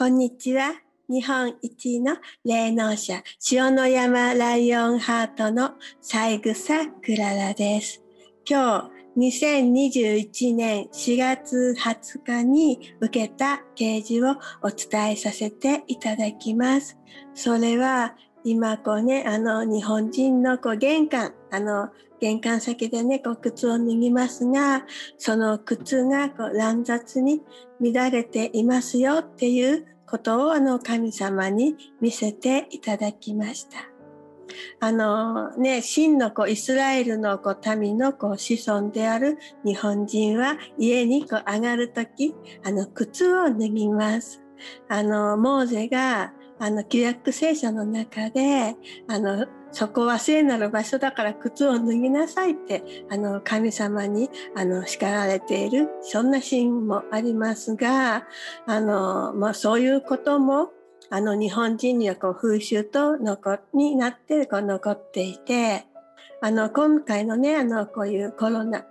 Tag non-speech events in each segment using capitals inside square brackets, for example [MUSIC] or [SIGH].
こんにちは。日本一の霊能者、塩の山ライオンハートの三草クララです。今日、2021年4月20日に受けた掲示をお伝えさせていただきます。それは、今こうね、あの日本人のこう玄関、あの玄関先でね、こう靴を脱ぎますが、その靴がこう乱雑に乱れていますよっていうことをあの神様に見せていただきました。あのね、真の子イスラエルの子民の子子孫である日本人は家にこう上がるとき、あの靴を脱ぎます。あの、モーゼがあの、旧約聖書の中で、あの、そこは聖なる場所だから靴を脱ぎなさいって、あの、神様に、あの、叱られている、そんなシーンもありますが、あの、まあ、そういうことも、あの、日本人にはこう、風習と残、になって、こう、残っていて、あの、今回のね、あの、こういうコロナ、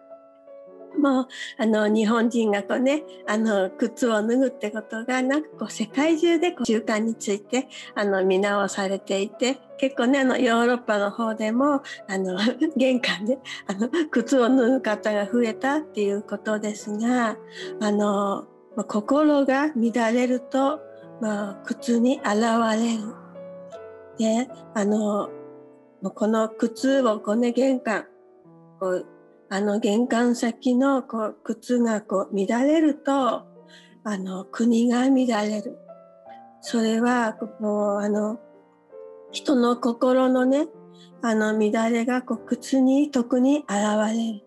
もうあの日本人がこうねあの靴を脱ぐってことがなんかこう世界中でこう習慣についてあの見直されていて結構ねあのヨーロッパの方でもあの [LAUGHS] 玄関であの靴を脱ぐ方が増えたっていうことですがあの心が乱れると、まあ、靴に現れる。であのこの靴をこうね玄関こうあの玄関先のこう靴がこう乱れるとあの国が乱れる。それはもうあの人の心のねあの乱れがこう靴に特に現れる。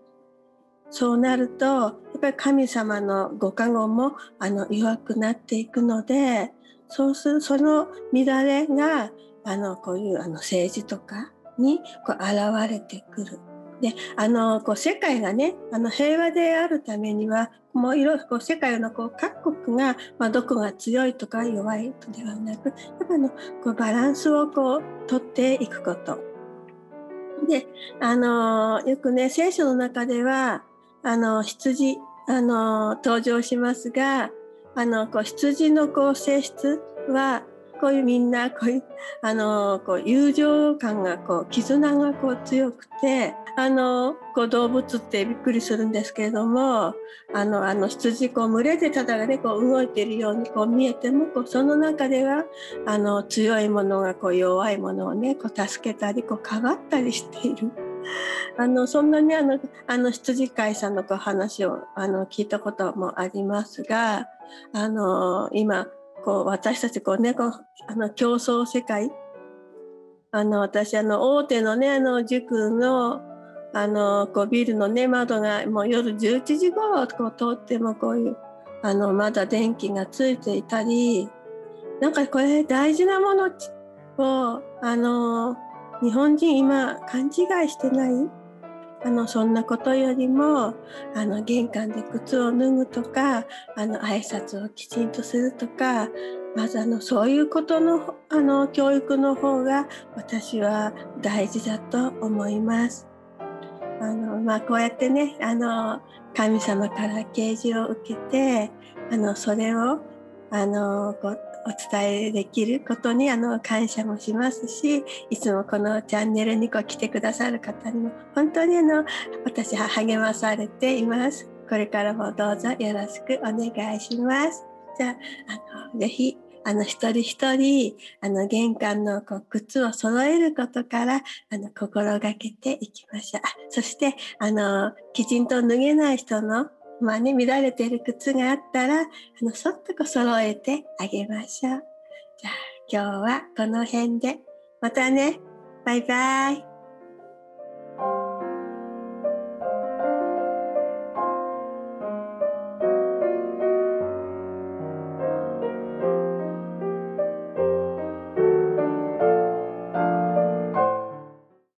そうなるとやっぱり神様のご加護もあの弱くなっていくのでそうするその乱れがあのこういうあの政治とかにこう現れてくる。であのこう世界がねあの平和であるためにはもういろいろこう世界のこう各国が、まあ、どこが強いとか弱いとではなくやっぱのこうバランスをこう取っていくこと。であのよくね聖書の中ではあの羊あの登場しますがあのこう羊のこう性質はこういうみんなこういうあのこう友情感がこう絆がこう強くてあのこう動物ってびっくりするんですけれどもあのあの羊こう群れでただねこう動いているようにこう見えてもこうその中ではあの強いものがこう弱いものをねこう助けたりこうかばったりしている。[LAUGHS] あのそんなにあのあの羊飼いさんのこう話をあの聞いたこともありますがあの今こう私たちこうねこうあの競争世界あの私あの大手のねあの塾のあのこうビルのね窓がもう夜11時頃こう通ってもこういうあのまだ電気がついていたりなんかこれ大事なものをあの日本人今勘違いしてない？あのそんなことよりもあの玄関で靴を脱ぐとかあの挨拶をきちんとするとかまずあのそういうことのあの教育の方が私は大事だと思います。あのまあ、こうやってねあの神様から啓示を受けてあのそれをあのこうお伝えできることにあの感謝もしますしいつもこのチャンネルにこう来てくださる方にも本当にあの私は励まされています。これからもどうぞよろしくお願いします。じゃあ、あのぜひあの一人一人あの玄関のこう靴を揃えることからあの心がけていきましょう。そしてあのきちんと脱げない人のまあね、乱れている靴があったら、あの、そっとこう揃えてあげましょう。じゃあ、今日はこの辺で。またね。バイバイ。